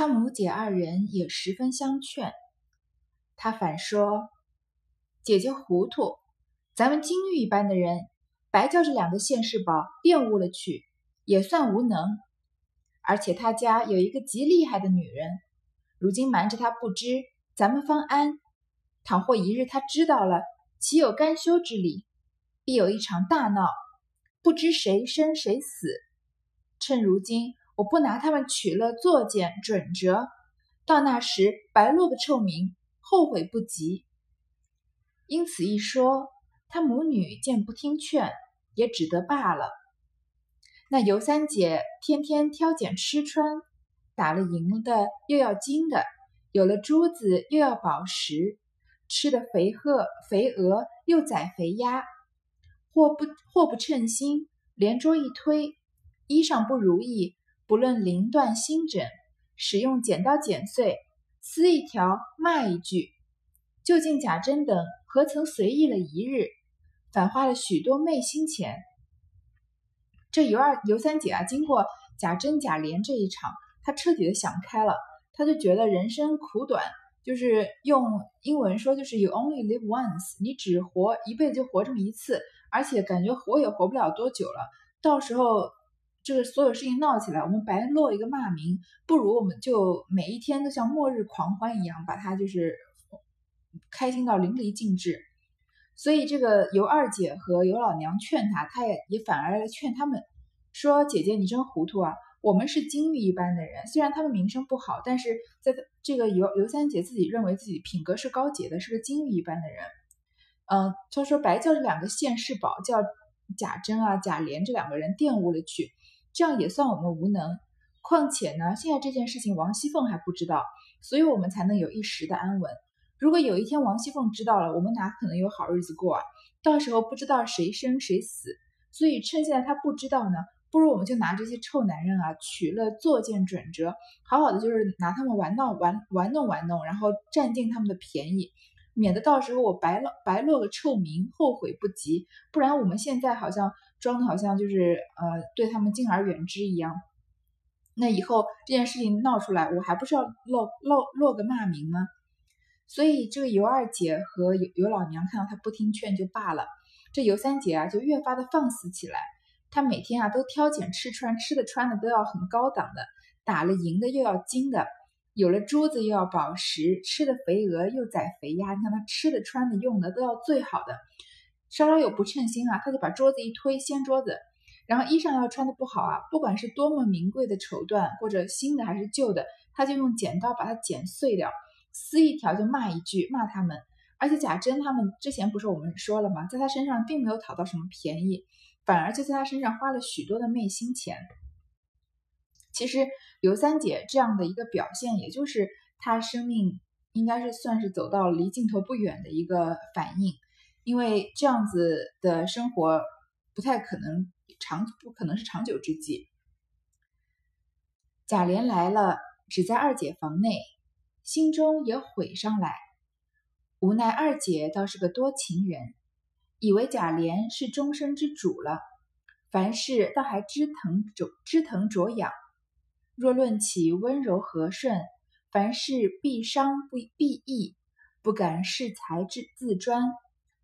他母姐二人也十分相劝。他反说：“姐姐糊涂，咱们金玉一般的人，白叫这两个现世宝玷污了去，也算无能。而且他家有一个极厉害的女人，如今瞒着他不知，咱们方安。倘或一日他知道了，岂有甘休之理？必有一场大闹，不知谁生谁死。趁如今。”我不拿他们取乐作践准则，到那时白落个臭名，后悔不及。因此一说，他母女见不听劝，也只得罢了。那尤三姐天天挑拣吃穿，打了银的又要金的，有了珠子又要宝石，吃的肥鹤肥鹅又宰肥鸭，或不或不称心，连桌一推，衣裳不如意。不论零断心枕，使用剪刀剪碎，撕一条骂一句。究竟贾珍等何曾随意了一日，反花了许多昧心钱？这尤二尤三姐啊，经过贾珍贾琏这一场，她彻底的想开了，她就觉得人生苦短，就是用英文说就是 you only live once，你只活一辈子就活这么一次，而且感觉活也活不了多久了，到时候。这个所有事情闹起来，我们白落一个骂名，不如我们就每一天都像末日狂欢一样，把它就是开心到淋漓尽致。所以这个尤二姐和尤老娘劝他，他也也反而来劝他们说：“姐姐你真糊涂啊！我们是金玉一般的人，虽然他们名声不好，但是在这个尤尤三姐自己认为自己品格是高洁的，是个金玉一般的人。嗯，他说白叫这两个现世宝叫贾珍啊、贾琏这两个人玷污了去。”这样也算我们无能，况且呢，现在这件事情王熙凤还不知道，所以我们才能有一时的安稳。如果有一天王熙凤知道了，我们哪可能有好日子过啊？到时候不知道谁生谁死，所以趁现在他不知道呢，不如我们就拿这些臭男人啊，取了作践准则，好好的就是拿他们玩闹玩玩弄玩弄，然后占尽他们的便宜，免得到时候我白落白落个臭名，后悔不及。不然我们现在好像。装的好像就是呃对他们敬而远之一样，那以后这件事情闹出来，我还不是要落落落个骂名吗？所以这个尤二姐和尤尤老娘看到他不听劝就罢了，这尤三姐啊就越发的放肆起来。她每天啊都挑拣吃穿，吃的穿的都要很高档的，打了银的又要金的，有了珠子又要宝石，吃的肥鹅又宰肥鸭，你看她吃的穿的用的都要最好的。稍稍有不称心啊，他就把桌子一推，掀桌子，然后衣裳要穿的不好啊，不管是多么名贵的绸缎，或者新的还是旧的，他就用剪刀把它剪碎掉，撕一条就骂一句，骂他们。而且贾珍他们之前不是我们说了吗，在他身上并没有讨到什么便宜，反而就在他身上花了许多的昧心钱。其实尤三姐这样的一个表现，也就是她生命应该是算是走到离尽头不远的一个反应。因为这样子的生活不太可能长，不可能是长久之计。贾琏来了，只在二姐房内，心中也悔上来。无奈二姐倒是个多情人，以为贾琏是终身之主了，凡事倒还知疼着知疼着痒。若论起温柔和顺，凡事必伤不必义，不敢恃才之自专。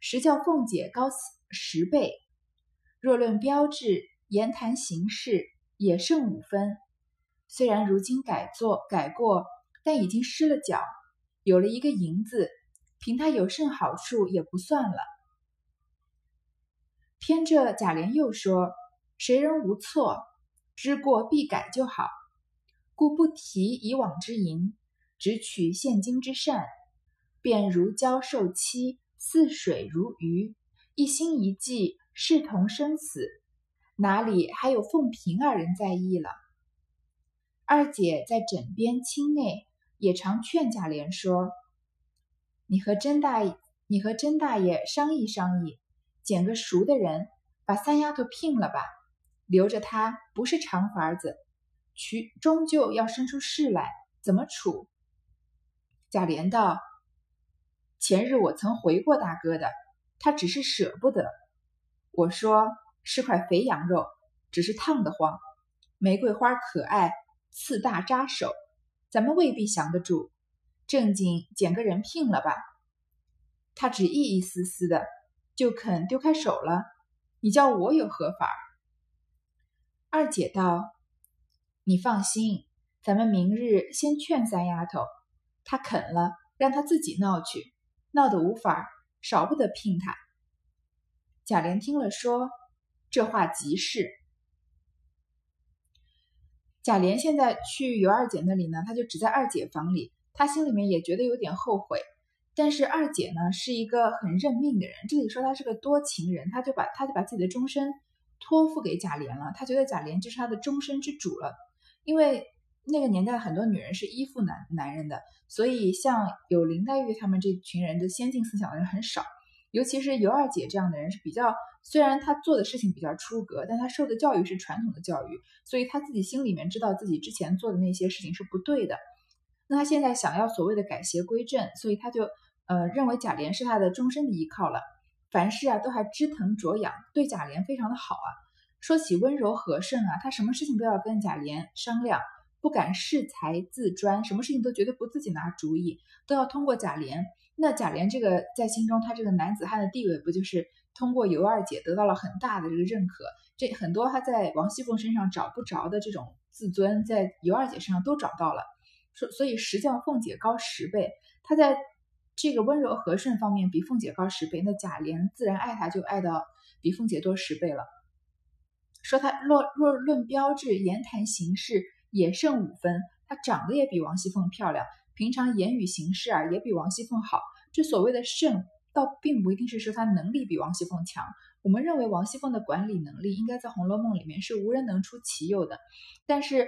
实较凤姐高十倍。若论标致、言谈行事，也胜五分。虽然如今改作改过，但已经失了脚，有了一个银子，凭他有甚好处也不算了。偏这贾琏又说：“谁人无错，知过必改就好，故不提以往之淫，只取现今之善，便如胶受漆。”似水如鱼，一心一计，视同生死，哪里还有凤萍二人在意了？二姐在枕边亲内，也常劝贾琏说：“你和甄大，你和甄大爷商议商议，捡个熟的人，把三丫头聘了吧，留着她不是长法子，娶终究要生出事来，怎么处？”贾琏道。前日我曾回过大哥的，他只是舍不得。我说是块肥羊肉，只是烫得慌。玫瑰花可爱，刺大扎手，咱们未必降得住。正经捡个人聘了吧？他只意一丝丝的，就肯丢开手了。你叫我有何法？二姐道：“你放心，咱们明日先劝三丫头，她肯了，让她自己闹去。闹得无法，少不得聘她。”贾琏听了说：“这话极是。”贾琏现在去尤二姐那里呢，他就只在二姐房里，他心里面也觉得有点后悔。但是二姐呢是一个很认命的人，这里说她是个多情人，他就把他就把自己的终身托付给贾琏了。他觉得贾琏就是他的终身之主了。因为那个年代很多女人是依附男男人的，所以像有林黛玉他们这群人的先进思想的人很少。尤其是尤二姐这样的人是比较，虽然她做的事情比较出格，但她受的教育是传统的教育，所以她自己心里面知道自己之前做的那些事情是不对的。那她现在想要所谓的改邪归正，所以她就。呃，认为贾琏是他的终身的依靠了，凡事啊都还知疼着养，对贾琏非常的好啊。说起温柔和顺啊，他什么事情都要跟贾琏商量，不敢恃才自专，什么事情都绝对不自己拿主意，都要通过贾琏。那贾琏这个在心中他这个男子汉的地位，不就是通过尤二姐得到了很大的这个认可？这很多他在王熙凤身上找不着的这种自尊，在尤二姐身上都找到了。说所以实叫凤姐高十倍，他在。这个温柔和顺方面比凤姐高十倍，那贾琏自然爱她就爱到比凤姐多十倍了。说他若若论标致、言谈行事也胜五分，她长得也比王熙凤漂亮，平常言语行事啊也比王熙凤好。这所谓的胜，倒并不一定是说她能力比王熙凤强。我们认为王熙凤的管理能力应该在《红楼梦》里面是无人能出其右的，但是。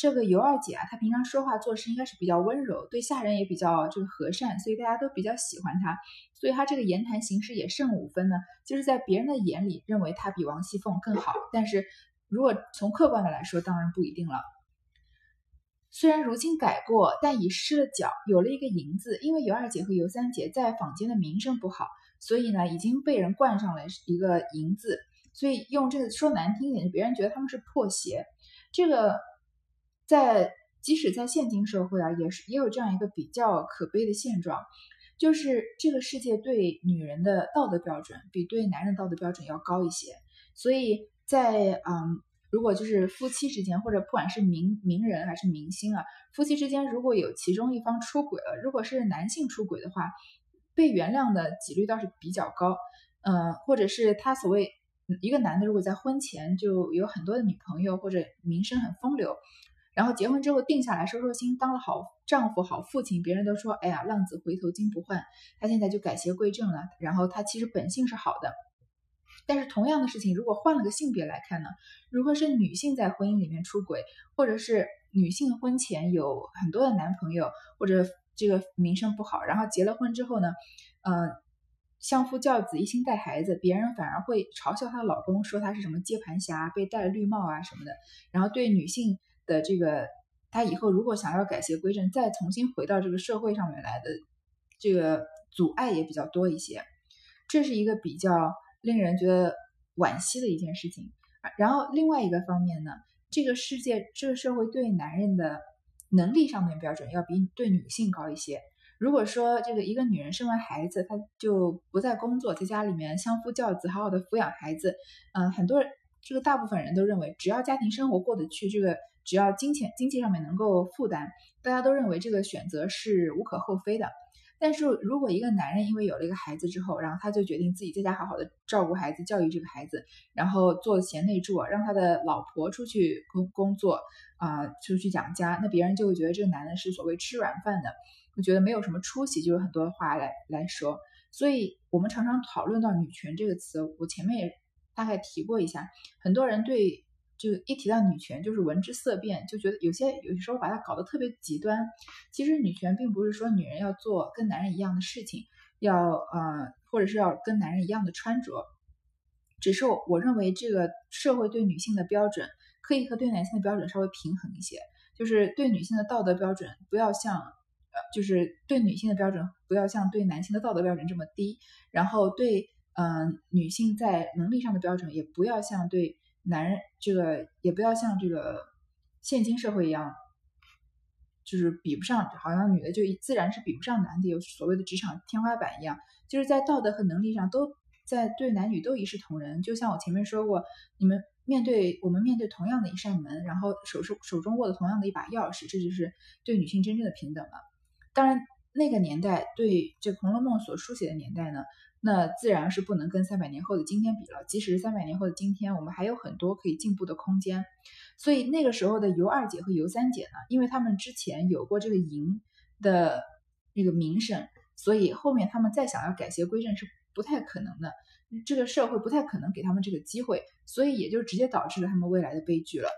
这个尤二姐啊，她平常说话做事应该是比较温柔，对下人也比较这个和善，所以大家都比较喜欢她。所以她这个言谈行事也胜五分呢，就是在别人的眼里认为她比王熙凤更好。但是如果从客观的来说，当然不一定了。虽然如今改过，但已失了脚，有了一个银字。因为尤二姐和尤三姐在坊间的名声不好，所以呢已经被人冠上了一个银字。所以用这个说难听一点，别人觉得他们是破鞋。这个。在即使在现今社会啊，也是也有这样一个比较可悲的现状，就是这个世界对女人的道德标准比对男人道德标准要高一些。所以在嗯，如果就是夫妻之间，或者不管是名名人还是明星啊，夫妻之间如果有其中一方出轨了，如果是男性出轨的话，被原谅的几率倒是比较高。嗯，或者是他所谓一个男的如果在婚前就有很多的女朋友，或者名声很风流。然后结婚之后定下来收收心，当了好丈夫、好父亲，别人都说：“哎呀，浪子回头金不换。”他现在就改邪归正了。然后他其实本性是好的，但是同样的事情，如果换了个性别来看呢？如果是女性在婚姻里面出轨，或者是女性婚前有很多的男朋友，或者这个名声不好，然后结了婚之后呢，嗯，相夫教子，一心带孩子，别人反而会嘲笑她老公，说她是什么接盘侠，被戴绿帽啊什么的。然后对女性。的这个，她以后如果想要改邪归正，再重新回到这个社会上面来的，这个阻碍也比较多一些，这是一个比较令人觉得惋惜的一件事情。然后另外一个方面呢，这个世界这个社会对男人的能力上面标准要比对女性高一些。如果说这个一个女人生完孩子，她就不再工作，在家里面相夫教子，好好的抚养孩子，嗯，很多人这个大部分人都认为，只要家庭生活过得去，这个。只要金钱经济上面能够负担，大家都认为这个选择是无可厚非的。但是如果一个男人因为有了一个孩子之后，然后他就决定自己在家好好的照顾孩子、教育这个孩子，然后做贤内助，让他的老婆出去工工作啊，出去养家，那别人就会觉得这个男的是所谓吃软饭的，会觉得没有什么出息，就有很多话来来说。所以我们常常讨论到女权这个词，我前面也大概提过一下，很多人对。就一提到女权，就是闻之色变，就觉得有些有些时候把它搞得特别极端。其实女权并不是说女人要做跟男人一样的事情，要呃，或者是要跟男人一样的穿着，只是我认为这个社会对女性的标准可以和对男性的标准稍微平衡一些，就是对女性的道德标准不要像呃，就是对女性的标准不要像对男性的道德标准这么低，然后对嗯女性在能力上的标准也不要像对。男人这个也不要像这个现今社会一样，就是比不上，好像女的就自然是比不上男的，有所谓的职场天花板一样，就是在道德和能力上都在对男女都一视同仁。就像我前面说过，你们面对我们面对同样的一扇门，然后手手手中握的同样的一把钥匙，这就是对女性真正的平等了。当然，那个年代对这《红楼梦》所书写的年代呢？那自然是不能跟三百年后的今天比了。即使是三百年后的今天，我们还有很多可以进步的空间。所以那个时候的尤二姐和尤三姐呢，因为他们之前有过这个淫的那个名声，所以后面他们再想要改邪归正是不太可能的。这个社会不太可能给他们这个机会，所以也就直接导致了他们未来的悲剧了。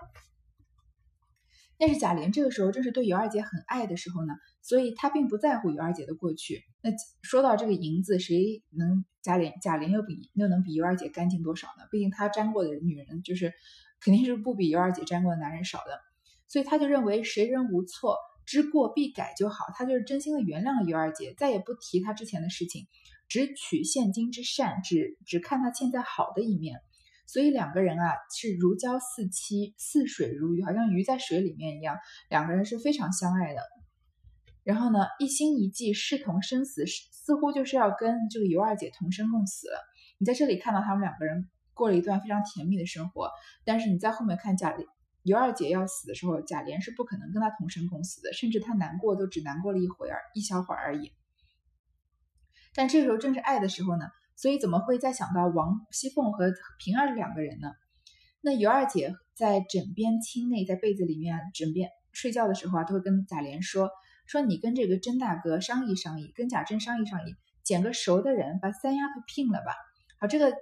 但是贾琏这个时候正是对尤二姐很爱的时候呢，所以他并不在乎尤二姐的过去。那说到这个银子，谁能贾琏贾琏又比又能比尤二姐干净多少呢？毕竟他沾过的女人就是肯定是不比尤二姐沾过的男人少的，所以他就认为谁人无错，知过必改就好。他就是真心的原谅了尤二姐，再也不提他之前的事情，只取现今之善，只只看他现在好的一面。所以两个人啊是如胶似漆，似水如鱼，好像鱼在水里面一样。两个人是非常相爱的。然后呢，一心一计，视同生死，似乎就是要跟这个尤二姐同生共死了。你在这里看到他们两个人过了一段非常甜蜜的生活，但是你在后面看贾尤二姐要死的时候，贾琏是不可能跟他同生共死的，甚至他难过都只难过了一会儿，一小会儿而已。但这个时候正是爱的时候呢。所以怎么会再想到王熙凤和平儿两个人呢？那尤二姐在枕边亲内，在被子里面枕边睡觉的时候啊，都会跟贾琏说：“说你跟这个甄大哥商议商议，跟贾珍商议商议，捡个熟的人把三丫头聘了吧。”好，这个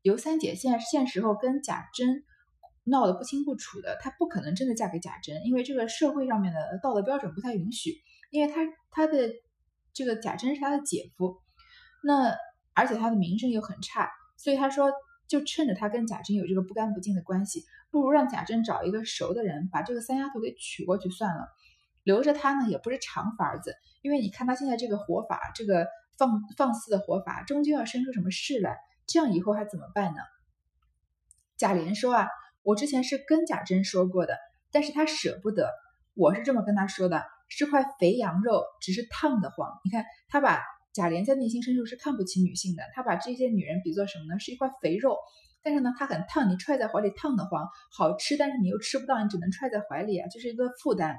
尤三姐现在现时候跟贾珍闹得不清不楚的，她不可能真的嫁给贾珍，因为这个社会上面的道德标准不太允许，因为她她的这个贾珍是她的姐夫，那。而且他的名声又很差，所以他说，就趁着他跟贾珍有这个不干不净的关系，不如让贾珍找一个熟的人，把这个三丫头给娶过去算了。留着他呢，也不是长法子，因为你看他现在这个活法，这个放放肆的活法，终究要生出什么事来，这样以后还怎么办呢？贾琏说啊，我之前是跟贾珍说过的，但是他舍不得，我是这么跟他说的，是块肥羊肉，只是烫得慌。你看他把。贾琏在内心深处是看不起女性的，他把这些女人比作什么呢？是一块肥肉，但是呢，它很烫，你揣在怀里烫得慌，好吃，但是你又吃不到，你只能揣在怀里啊，就是一个负担。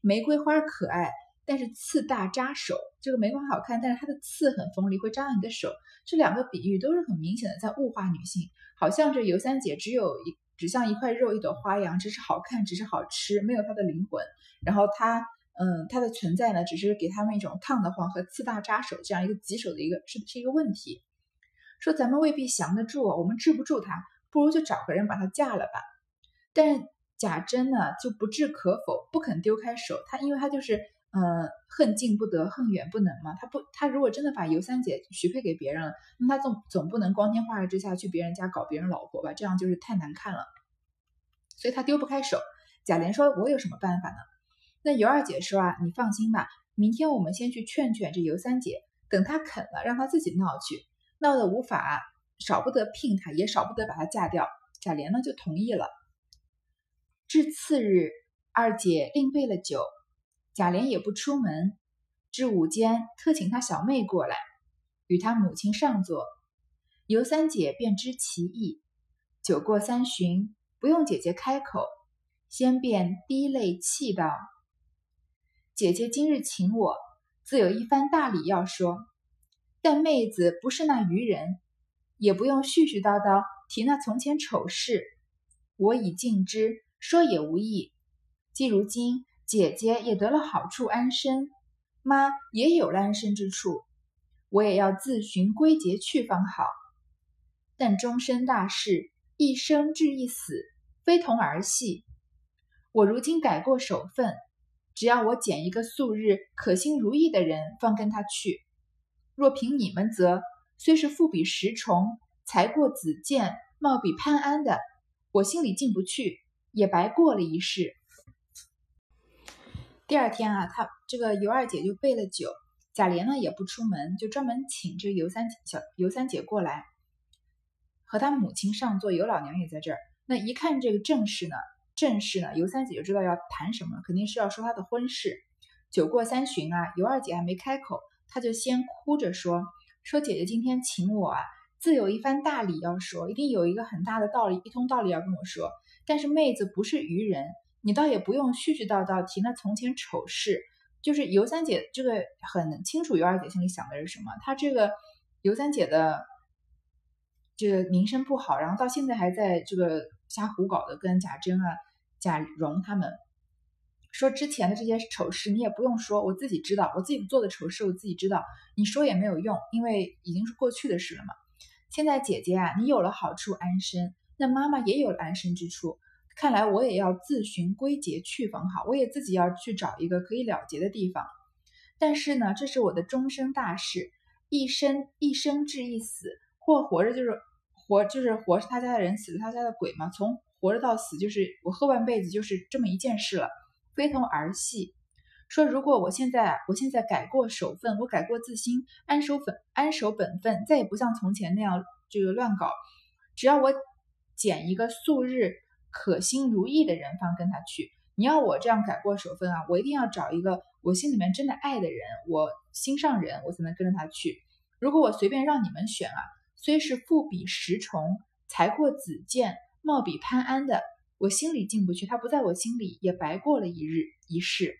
玫瑰花可爱，但是刺大扎手。这个玫瑰花好看，但是它的刺很锋利，会扎到你的手。这两个比喻都是很明显的在物化女性，好像这尤三姐只有一只像一块肉，一朵花一样，只是好看，只是好吃，没有她的灵魂。然后她。嗯，它的存在呢，只是给他们一种烫得慌和刺大扎手这样一个棘手的一个是是一个问题。说咱们未必降得住，我们治不住他，不如就找个人把他嫁了吧。但贾珍呢就不置可否，不肯丢开手。他因为他就是呃恨近不得，恨远不能嘛。他不，他如果真的把尤三姐许配给别人了，那他总总不能光天化日之下去别人家搞别人老婆吧？这样就是太难看了。所以他丢不开手。贾琏说：“我有什么办法呢？”那尤二姐说啊，你放心吧，明天我们先去劝劝这尤三姐，等她肯了，让她自己闹去，闹得无法，少不得聘她，也少不得把她嫁掉。贾琏呢就同意了。至次日，二姐另备了酒，贾琏也不出门，至午间特请他小妹过来，与他母亲上座，尤三姐便知其意。酒过三巡，不用姐姐开口，先便滴泪泣道。姐姐今日请我，自有一番大礼要说。但妹子不是那愚人，也不用絮絮叨叨提那从前丑事。我已尽知，说也无益。既如今姐姐也得了好处安身，妈也有了安身之处，我也要自寻归结去方好。但终身大事，一生至一死，非同儿戏。我如今改过守分。只要我拣一个素日可心如意的人，方跟他去。若凭你们则，虽是富比石崇，才过子建，貌比潘安的，我心里进不去，也白过了一世。第二天啊，他这个尤二姐就备了酒，贾琏呢也不出门，就专门请这尤三小尤三姐过来，和他母亲上座，尤老娘也在这儿。那一看这个正事呢，正事呢，尤三姐就知道要谈什么，肯定是要说她的婚事。酒过三巡啊，尤二姐还没开口，她就先哭着说：“说姐姐今天请我啊，自有一番大理要说，一定有一个很大的道理，一通道理要跟我说。但是妹子不是愚人，你倒也不用絮絮叨叨提那从前丑事。就是尤三姐这个很清楚，尤二姐心里想的是什么。她这个尤三姐的。”这个名声不好，然后到现在还在这个瞎胡搞的，跟贾珍啊、贾蓉他们说之前的这些丑事，你也不用说，我自己知道，我自己做的丑事我自己知道，你说也没有用，因为已经是过去的事了嘛。现在姐姐啊，你有了好处安身，那妈妈也有了安身之处，看来我也要自寻归结去逢好，我也自己要去找一个可以了结的地方。但是呢，这是我的终身大事，一生一生至一死，或活着就是。活就是活是他家的人，死是他家的鬼嘛。从活着到死，就是我后半辈子就是这么一件事了，非同儿戏。说如果我现在我现在改过守分，我改过自新，安守本安守本分，再也不像从前那样这个乱搞。只要我拣一个素日可心如意的人方跟他去。你要我这样改过守分啊，我一定要找一个我心里面真的爱的人，我心上人，我才能跟着他去。如果我随便让你们选啊。虽是富比石崇，才过子建，貌比潘安的，我心里进不去。他不在我心里，也白过了一日一世。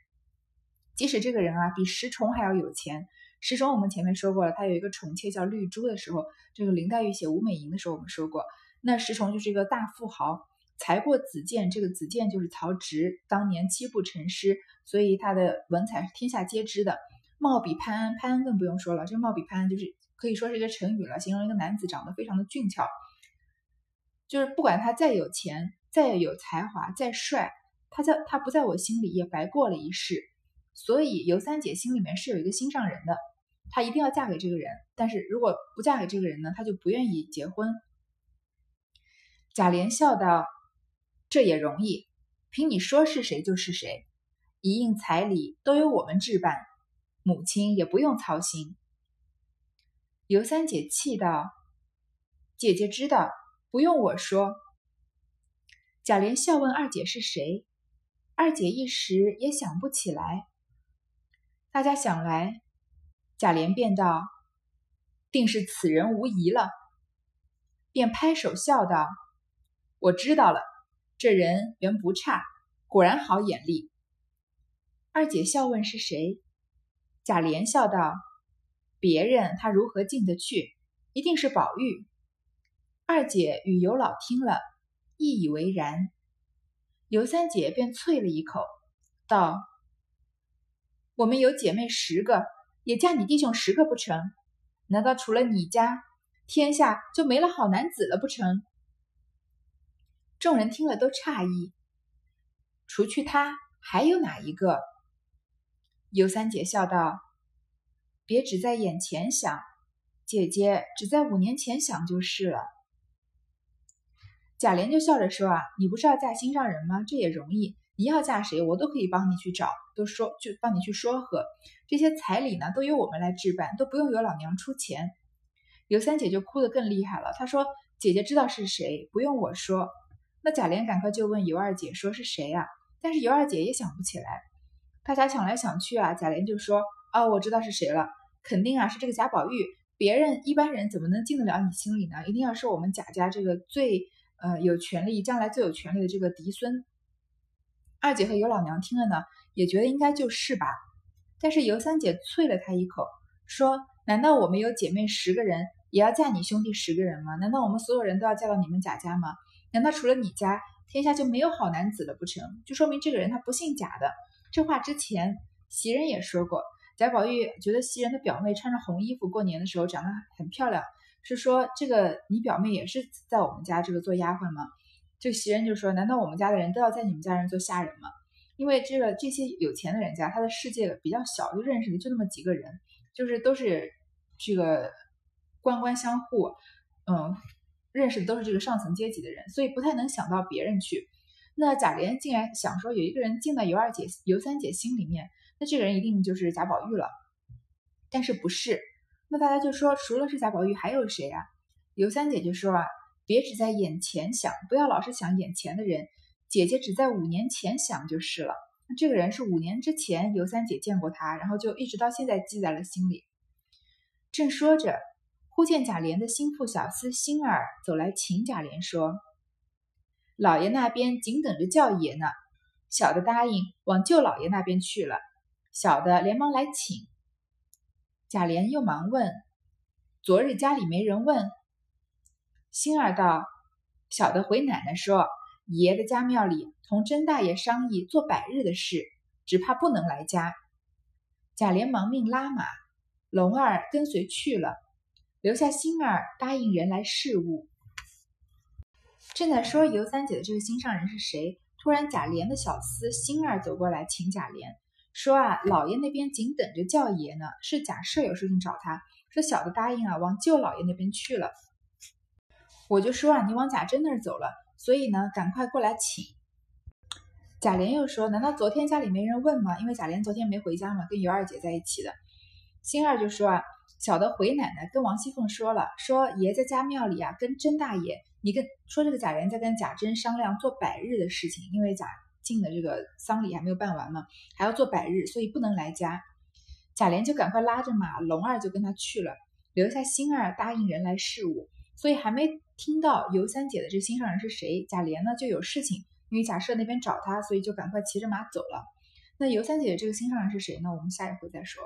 即使这个人啊，比石崇还要有钱。石崇我们前面说过了，他有一个宠妾叫绿珠的时候，这个林黛玉写吴美莹的时候，我们说过，那石崇就是一个大富豪。才过子建，这个子建就是曹植当年七步成诗，所以他的文采是天下皆知的。貌比潘安，潘安更不用说了，这貌比潘安就是。可以说是一个成语了，形容一个男子长得非常的俊俏。就是不管他再有钱、再有才华、再帅，他在他不在我心里也白过了一世。所以尤三姐心里面是有一个心上人的，她一定要嫁给这个人。但是如果不嫁给这个人呢，她就不愿意结婚。贾琏笑道：“这也容易，凭你说是谁就是谁，一应彩礼都由我们置办，母亲也不用操心。”尤三姐气道：“姐姐知道，不用我说。”贾琏笑问二姐是谁，二姐一时也想不起来。大家想来，贾琏便道：“定是此人无疑了。”便拍手笑道：“我知道了，这人原不差，果然好眼力。”二姐笑问是谁，贾琏笑道。别人他如何进得去？一定是宝玉。二姐与尤老听了，亦以为然。尤三姐便啐了一口，道：“我们有姐妹十个，也嫁你弟兄十个不成？难道除了你家，天下就没了好男子了不成？”众人听了都诧异，除去他，还有哪一个？尤三姐笑道。别只在眼前想，姐姐只在五年前想就是了。贾琏就笑着说：“啊，你不是要嫁心上人吗？这也容易，你要嫁谁，我都可以帮你去找，都说就帮你去说和。这些彩礼呢，都由我们来置办，都不用由老娘出钱。”尤三姐就哭得更厉害了，她说：“姐姐知道是谁，不用我说。”那贾琏赶快就问尤二姐说：“是谁呀？”但是尤二姐也想不起来。大家想来想去啊，贾琏就说：“哦，我知道是谁了。”肯定啊，是这个贾宝玉。别人一般人怎么能进得了你心里呢？一定要是我们贾家这个最呃有权利，将来最有权利的这个嫡孙。二姐和尤老娘听了呢，也觉得应该就是吧。但是尤三姐啐了他一口，说：“难道我们有姐妹十个人，也要嫁你兄弟十个人吗？难道我们所有人都要嫁到你们贾家吗？难道除了你家，天下就没有好男子了不成？就说明这个人他不姓贾的。”这话之前袭人也说过。贾宝玉觉得袭人的表妹穿着红衣服过年的时候长得很漂亮，是说这个你表妹也是在我们家这个做丫鬟吗？这袭人就说：难道我们家的人都要在你们家人做下人吗？因为这个这些有钱的人家，他的世界比较小，就认识的就那么几个人，就是都是这个官官相护，嗯，认识的都是这个上层阶级的人，所以不太能想到别人去。那贾琏竟然想说有一个人进了尤二姐、尤三姐心里面。那这个人一定就是贾宝玉了，但是不是？那大家就说，除了是贾宝玉，还有谁啊？尤三姐就说啊，别只在眼前想，不要老是想眼前的人。姐姐只在五年前想就是了。这个人是五年之前尤三姐见过他，然后就一直到现在记在了心里。正说着，忽见贾琏的心腹小厮星儿走来请贾琏说：“老爷那边紧等着叫爷呢，小的答应往舅老爷那边去了。”小的连忙来请。贾琏又忙问：“昨日家里没人问？”星儿道：“小的回奶奶说。”爷的家庙里同甄大爷商议做百日的事，只怕不能来家。贾琏忙命拉马，龙儿跟随去了，留下星儿答应人来事务。正在说尤三姐的这个心上人是谁，突然贾琏的小厮星儿走过来请贾琏说：“啊，老爷那边紧等着叫爷呢，是贾赦有事情找他，说小的答应啊，往舅老爷那边去了。”我就说啊，你往贾珍那儿走了。所以呢，赶快过来请。贾琏又说：“难道昨天家里没人问吗？因为贾琏昨天没回家嘛，跟尤二姐在一起的。”星儿就说：“啊，小的回奶奶跟王熙凤说了，说爷在家庙里啊，跟甄大爷，你跟说这个贾琏在跟贾珍商量做百日的事情，因为贾静的这个丧礼还没有办完嘛，还要做百日，所以不能来家。”贾琏就赶快拉着马，龙儿就跟他去了，留下星儿答应人来事务。所以还没听到尤三姐的这心上人是谁，贾琏呢就有事情，因为贾赦那边找他，所以就赶快骑着马走了。那尤三姐这个心上人是谁呢？我们下一回再说。